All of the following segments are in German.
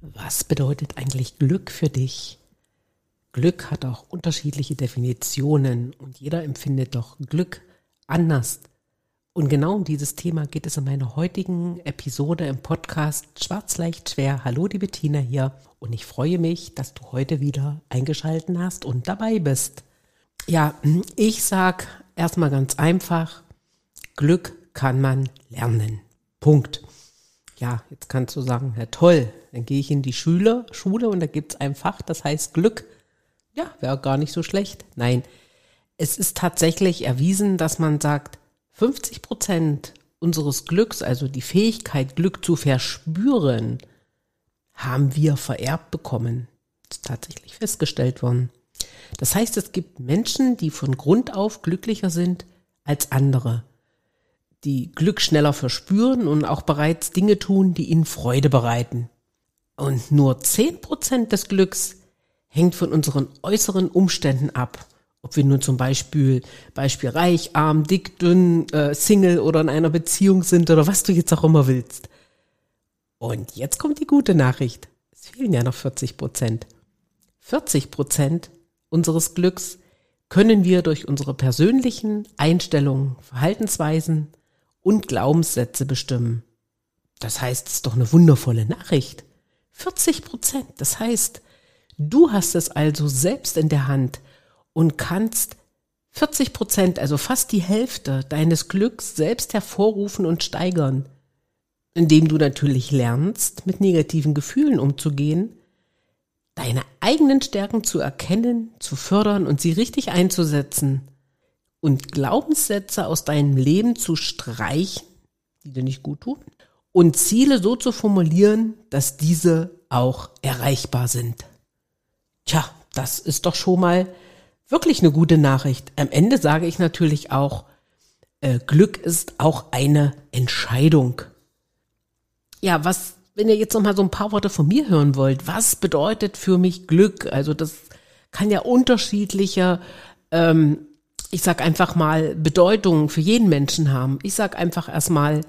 Was bedeutet eigentlich Glück für dich? Glück hat auch unterschiedliche Definitionen und jeder empfindet doch Glück anders. Und genau um dieses Thema geht es in meiner heutigen Episode im Podcast Schwarz leicht schwer. Hallo, die Bettina hier und ich freue mich, dass du heute wieder eingeschalten hast und dabei bist. Ja, ich sag erstmal ganz einfach, Glück kann man lernen. Punkt ja, jetzt kannst du sagen, ja toll, dann gehe ich in die Schule, Schule und da gibt's ein Fach, das heißt Glück. Ja, wäre gar nicht so schlecht. Nein, es ist tatsächlich erwiesen, dass man sagt, 50 Prozent unseres Glücks, also die Fähigkeit, Glück zu verspüren, haben wir vererbt bekommen. Das ist tatsächlich festgestellt worden. Das heißt, es gibt Menschen, die von Grund auf glücklicher sind als andere die Glück schneller verspüren und auch bereits Dinge tun, die ihnen Freude bereiten. Und nur zehn Prozent des Glücks hängt von unseren äußeren Umständen ab. Ob wir nun zum Beispiel, Beispiel reich, arm, dick, dünn, äh, Single oder in einer Beziehung sind oder was du jetzt auch immer willst. Und jetzt kommt die gute Nachricht. Es fehlen ja noch 40 Prozent. 40 Prozent unseres Glücks können wir durch unsere persönlichen Einstellungen, Verhaltensweisen, und Glaubenssätze bestimmen. Das heißt, es ist doch eine wundervolle Nachricht. 40 Prozent. Das heißt, du hast es also selbst in der Hand und kannst 40 Prozent, also fast die Hälfte deines Glücks selbst hervorrufen und steigern, indem du natürlich lernst, mit negativen Gefühlen umzugehen, deine eigenen Stärken zu erkennen, zu fördern und sie richtig einzusetzen und Glaubenssätze aus deinem Leben zu streichen, die dir nicht gut tun, und Ziele so zu formulieren, dass diese auch erreichbar sind. Tja, das ist doch schon mal wirklich eine gute Nachricht. Am Ende sage ich natürlich auch, äh, Glück ist auch eine Entscheidung. Ja, was, wenn ihr jetzt noch mal so ein paar Worte von mir hören wollt, was bedeutet für mich Glück? Also das kann ja unterschiedliche ähm, ich sag einfach mal, Bedeutung für jeden Menschen haben. Ich sag einfach erstmal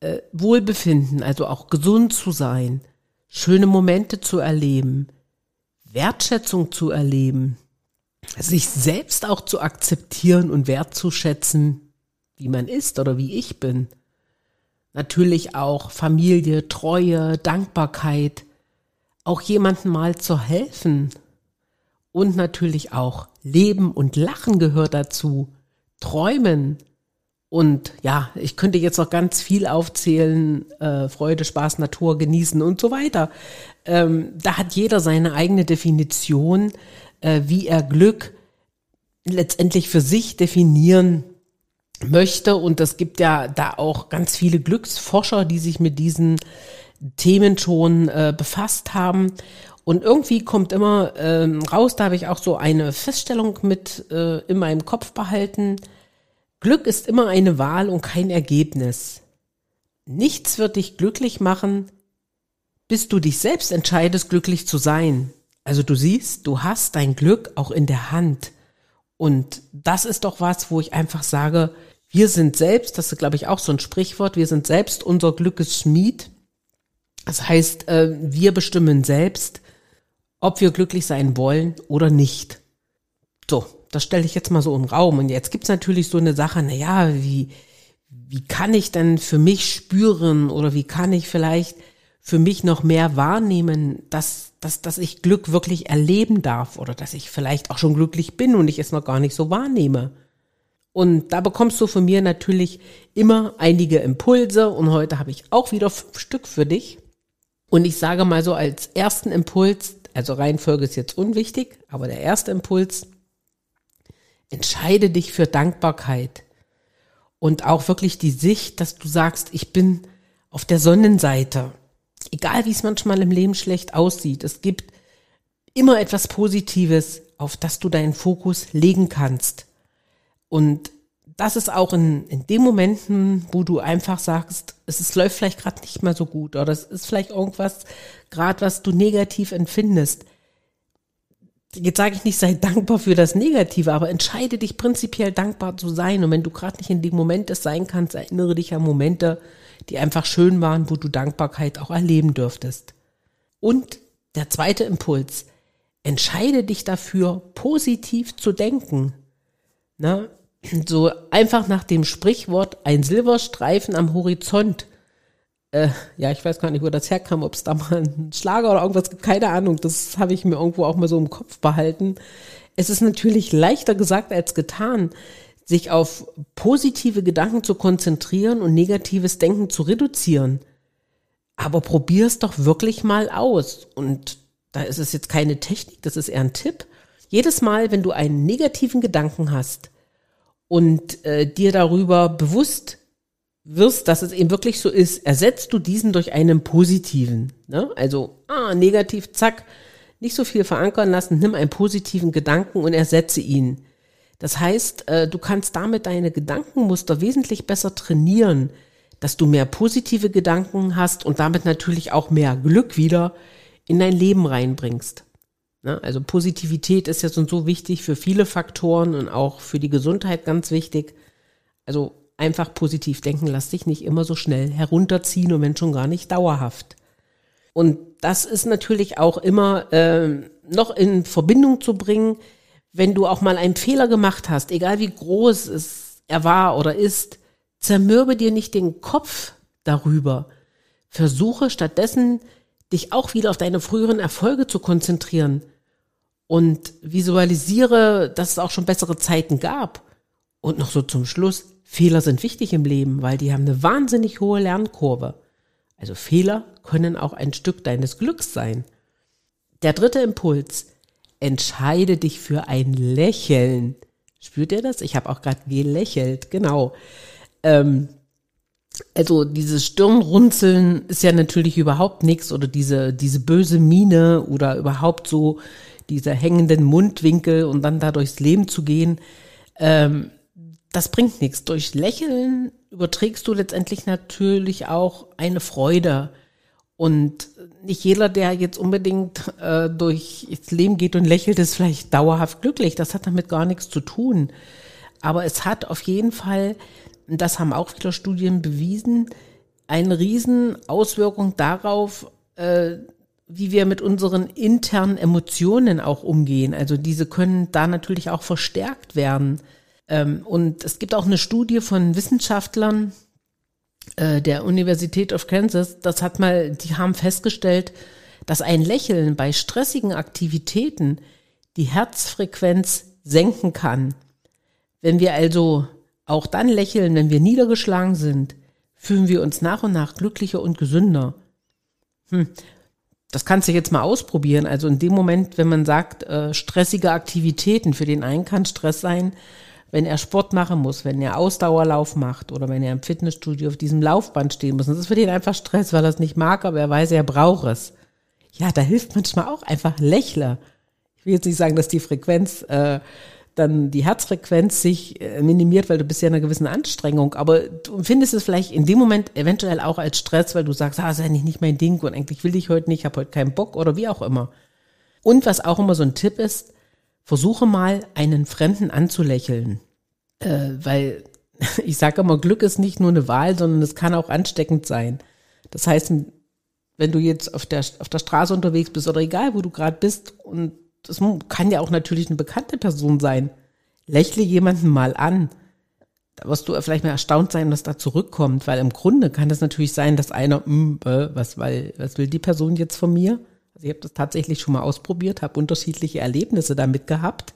äh, Wohlbefinden, also auch gesund zu sein, schöne Momente zu erleben, Wertschätzung zu erleben, sich selbst auch zu akzeptieren und wertzuschätzen, wie man ist oder wie ich bin. Natürlich auch Familie, Treue, Dankbarkeit, auch jemandem mal zu helfen, und natürlich auch Leben und Lachen gehört dazu. Träumen. Und ja, ich könnte jetzt noch ganz viel aufzählen, äh, Freude, Spaß, Natur, genießen und so weiter. Ähm, da hat jeder seine eigene Definition, äh, wie er Glück letztendlich für sich definieren möchte. Und es gibt ja da auch ganz viele Glücksforscher, die sich mit diesen Themen schon äh, befasst haben. Und irgendwie kommt immer ähm, raus, da habe ich auch so eine Feststellung mit äh, in meinem Kopf behalten. Glück ist immer eine Wahl und kein Ergebnis. Nichts wird dich glücklich machen, bis du dich selbst entscheidest, glücklich zu sein. Also du siehst, du hast dein Glück auch in der Hand. Und das ist doch was, wo ich einfach sage, wir sind selbst, das ist glaube ich auch so ein Sprichwort, wir sind selbst unser Glückes Schmied. Das heißt, äh, wir bestimmen selbst, ob wir glücklich sein wollen oder nicht. So, das stelle ich jetzt mal so im Raum. Und jetzt gibt's natürlich so eine Sache, na ja, wie, wie kann ich denn für mich spüren oder wie kann ich vielleicht für mich noch mehr wahrnehmen, dass, dass, dass ich Glück wirklich erleben darf oder dass ich vielleicht auch schon glücklich bin und ich es noch gar nicht so wahrnehme. Und da bekommst du von mir natürlich immer einige Impulse und heute habe ich auch wieder fünf Stück für dich. Und ich sage mal so als ersten Impuls, also Reihenfolge ist jetzt unwichtig, aber der erste Impuls, entscheide dich für Dankbarkeit und auch wirklich die Sicht, dass du sagst, ich bin auf der Sonnenseite. egal wie es manchmal im Leben schlecht aussieht, es gibt immer etwas Positives, auf das du deinen Fokus legen kannst. Und das ist auch in, in den Momenten, wo du einfach sagst, es ist, läuft vielleicht gerade nicht mehr so gut oder es ist vielleicht irgendwas gerade, was du negativ empfindest. Jetzt sage ich nicht, sei dankbar für das Negative, aber entscheide dich prinzipiell dankbar zu sein. Und wenn du gerade nicht in dem Moment es sein kannst, erinnere dich an Momente, die einfach schön waren, wo du Dankbarkeit auch erleben dürftest. Und der zweite Impuls, entscheide dich dafür, positiv zu denken. Na, so einfach nach dem Sprichwort ein Silberstreifen am Horizont. Äh, ja, ich weiß gar nicht, wo das herkam, ob es da mal einen Schlager oder irgendwas gibt, keine Ahnung. Das habe ich mir irgendwo auch mal so im Kopf behalten. Es ist natürlich leichter gesagt als getan, sich auf positive Gedanken zu konzentrieren und negatives Denken zu reduzieren. Aber probier es doch wirklich mal aus. Und da ist es jetzt keine Technik, das ist eher ein Tipp. Jedes Mal, wenn du einen negativen Gedanken hast, und äh, dir darüber bewusst wirst, dass es eben wirklich so ist, ersetzt du diesen durch einen positiven. Ne? Also, ah, negativ, zack, nicht so viel verankern lassen, nimm einen positiven Gedanken und ersetze ihn. Das heißt, äh, du kannst damit deine Gedankenmuster wesentlich besser trainieren, dass du mehr positive Gedanken hast und damit natürlich auch mehr Glück wieder in dein Leben reinbringst. Ne? Also Positivität ist jetzt und so wichtig für viele Faktoren und auch für die Gesundheit ganz wichtig. Also einfach positiv denken, lass dich nicht immer so schnell herunterziehen und wenn schon gar nicht dauerhaft. Und das ist natürlich auch immer äh, noch in Verbindung zu bringen, wenn du auch mal einen Fehler gemacht hast, egal wie groß es er war oder ist, zermürbe dir nicht den Kopf darüber. Versuche stattdessen, dich auch wieder auf deine früheren Erfolge zu konzentrieren und visualisiere, dass es auch schon bessere Zeiten gab. Und noch so zum Schluss, Fehler sind wichtig im Leben, weil die haben eine wahnsinnig hohe Lernkurve. Also Fehler können auch ein Stück deines Glücks sein. Der dritte Impuls, entscheide dich für ein Lächeln. Spürt ihr das? Ich habe auch gerade gelächelt, genau. Ähm, also dieses Stirnrunzeln ist ja natürlich überhaupt nichts oder diese, diese böse Miene oder überhaupt so dieser hängenden Mundwinkel und dann da durchs Leben zu gehen, ähm, das bringt nichts. Durch Lächeln überträgst du letztendlich natürlich auch eine Freude. Und nicht jeder, der jetzt unbedingt äh, durch das Leben geht und lächelt, ist vielleicht dauerhaft glücklich. Das hat damit gar nichts zu tun. Aber es hat auf jeden Fall, das haben auch viele Studien bewiesen, eine riesen Auswirkung darauf, äh, wie wir mit unseren internen Emotionen auch umgehen. Also diese können da natürlich auch verstärkt werden. Ähm, und es gibt auch eine Studie von Wissenschaftlern äh, der Universität of Kansas, das hat mal, die haben festgestellt, dass ein Lächeln bei stressigen Aktivitäten die Herzfrequenz senken kann. Wenn wir also auch dann lächeln, wenn wir niedergeschlagen sind, fühlen wir uns nach und nach glücklicher und gesünder. Hm das kannst du jetzt mal ausprobieren. Also in dem Moment, wenn man sagt, äh, stressige Aktivitäten, für den einen kann Stress sein, wenn er Sport machen muss, wenn er Ausdauerlauf macht oder wenn er im Fitnessstudio auf diesem Laufband stehen muss. das ist für den einfach Stress, weil er es nicht mag, aber er weiß, er braucht es. Ja, da hilft manchmal auch einfach Lächler. Ich will jetzt nicht sagen, dass die Frequenz äh, dann die Herzfrequenz sich äh, minimiert, weil du bist ja in einer gewissen Anstrengung. Aber du findest es vielleicht in dem Moment eventuell auch als Stress, weil du sagst, ah, ist eigentlich nicht mein Ding und eigentlich will ich heute nicht, habe heute keinen Bock oder wie auch immer. Und was auch immer so ein Tipp ist, versuche mal einen Fremden anzulächeln. Äh, weil ich sage immer, Glück ist nicht nur eine Wahl, sondern es kann auch ansteckend sein. Das heißt, wenn du jetzt auf der, auf der Straße unterwegs bist oder egal, wo du gerade bist und das kann ja auch natürlich eine bekannte Person sein. Lächle jemanden mal an. Da wirst du vielleicht mal erstaunt sein, was da zurückkommt, weil im Grunde kann es natürlich sein, dass einer, mh, hm, was, weil, was will die Person jetzt von mir? Also ich habe das tatsächlich schon mal ausprobiert, habe unterschiedliche Erlebnisse damit gehabt.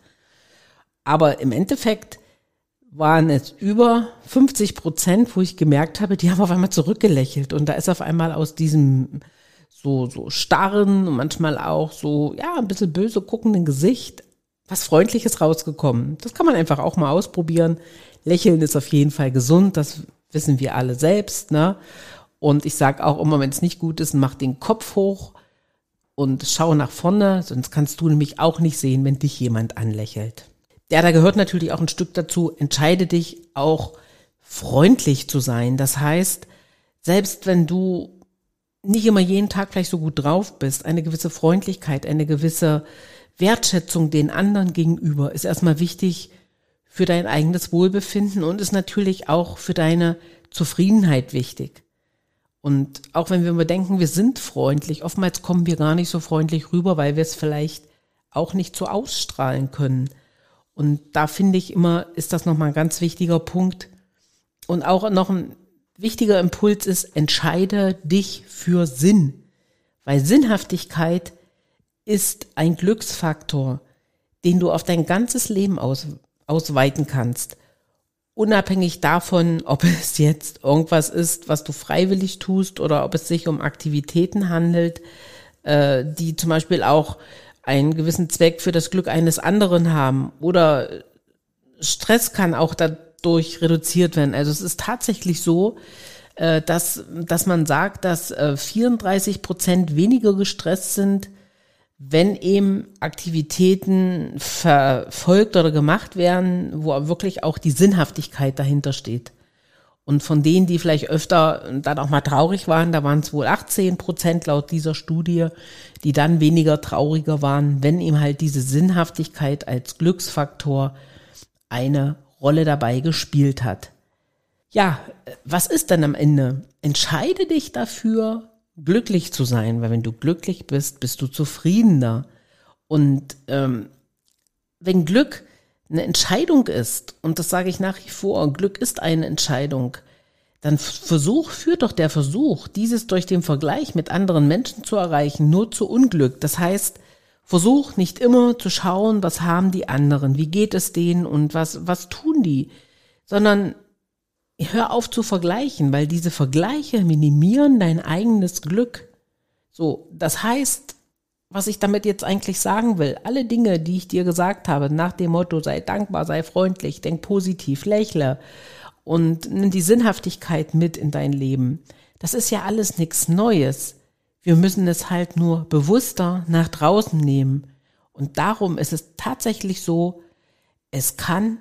Aber im Endeffekt waren es über 50 Prozent, wo ich gemerkt habe, die haben auf einmal zurückgelächelt. Und da ist auf einmal aus diesem so, so starren und manchmal auch so, ja, ein bisschen böse guckenden Gesicht was Freundliches rausgekommen. Das kann man einfach auch mal ausprobieren. Lächeln ist auf jeden Fall gesund, das wissen wir alle selbst, ne? Und ich sage auch immer, wenn es nicht gut ist, mach den Kopf hoch und schau nach vorne, sonst kannst du nämlich auch nicht sehen, wenn dich jemand anlächelt. Ja, da gehört natürlich auch ein Stück dazu, entscheide dich auch freundlich zu sein. Das heißt, selbst wenn du nicht immer jeden Tag gleich so gut drauf bist, eine gewisse Freundlichkeit, eine gewisse Wertschätzung den anderen gegenüber ist erstmal wichtig für dein eigenes Wohlbefinden und ist natürlich auch für deine Zufriedenheit wichtig. Und auch wenn wir immer denken, wir sind freundlich, oftmals kommen wir gar nicht so freundlich rüber, weil wir es vielleicht auch nicht so ausstrahlen können. Und da finde ich immer, ist das nochmal ein ganz wichtiger Punkt. Und auch noch ein wichtiger Impuls ist, entscheide dich für Sinn. Weil Sinnhaftigkeit ist ein Glücksfaktor, den du auf dein ganzes Leben aus, ausweiten kannst unabhängig davon, ob es jetzt irgendwas ist, was du freiwillig tust oder ob es sich um Aktivitäten handelt, äh, die zum Beispiel auch einen gewissen Zweck für das Glück eines anderen haben oder Stress kann auch dadurch reduziert werden. Also es ist tatsächlich so, äh, dass, dass man sagt, dass äh, 34 Prozent weniger gestresst sind, wenn eben Aktivitäten verfolgt oder gemacht werden, wo wirklich auch die Sinnhaftigkeit dahinter steht. Und von denen, die vielleicht öfter dann auch mal traurig waren, da waren es wohl 18 Prozent laut dieser Studie, die dann weniger trauriger waren, wenn eben halt diese Sinnhaftigkeit als Glücksfaktor eine Rolle dabei gespielt hat. Ja, was ist denn am Ende? Entscheide dich dafür, glücklich zu sein, weil wenn du glücklich bist, bist du zufriedener. Und ähm, wenn Glück eine Entscheidung ist, und das sage ich nach wie vor, Glück ist eine Entscheidung, dann Versuch, führt doch der Versuch, dieses durch den Vergleich mit anderen Menschen zu erreichen, nur zu Unglück. Das heißt, versuch nicht immer zu schauen, was haben die anderen, wie geht es denen und was, was tun die, sondern hör auf zu vergleichen, weil diese Vergleiche minimieren dein eigenes Glück. So, das heißt, was ich damit jetzt eigentlich sagen will, alle Dinge, die ich dir gesagt habe, nach dem Motto, sei dankbar, sei freundlich, denk positiv, lächle und nimm die Sinnhaftigkeit mit in dein Leben. Das ist ja alles nichts Neues. Wir müssen es halt nur bewusster nach draußen nehmen. Und darum ist es tatsächlich so, es kann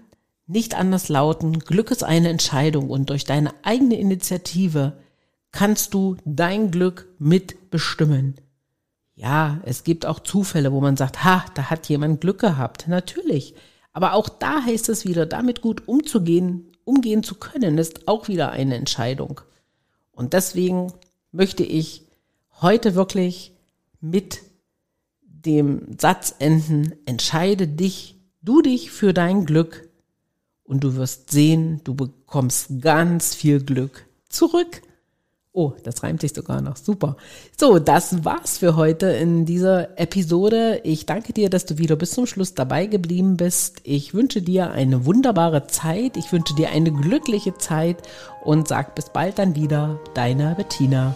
nicht anders lauten, Glück ist eine Entscheidung und durch deine eigene Initiative kannst du dein Glück mitbestimmen. Ja, es gibt auch Zufälle, wo man sagt, ha, da hat jemand Glück gehabt. Natürlich. Aber auch da heißt es wieder, damit gut umzugehen, umgehen zu können, ist auch wieder eine Entscheidung. Und deswegen möchte ich heute wirklich mit dem Satz enden, entscheide dich, du dich für dein Glück und du wirst sehen, du bekommst ganz viel Glück zurück. Oh, das reimt sich sogar noch. Super. So, das war's für heute in dieser Episode. Ich danke dir, dass du wieder bis zum Schluss dabei geblieben bist. Ich wünsche dir eine wunderbare Zeit. Ich wünsche dir eine glückliche Zeit und sag bis bald dann wieder. Deine Bettina.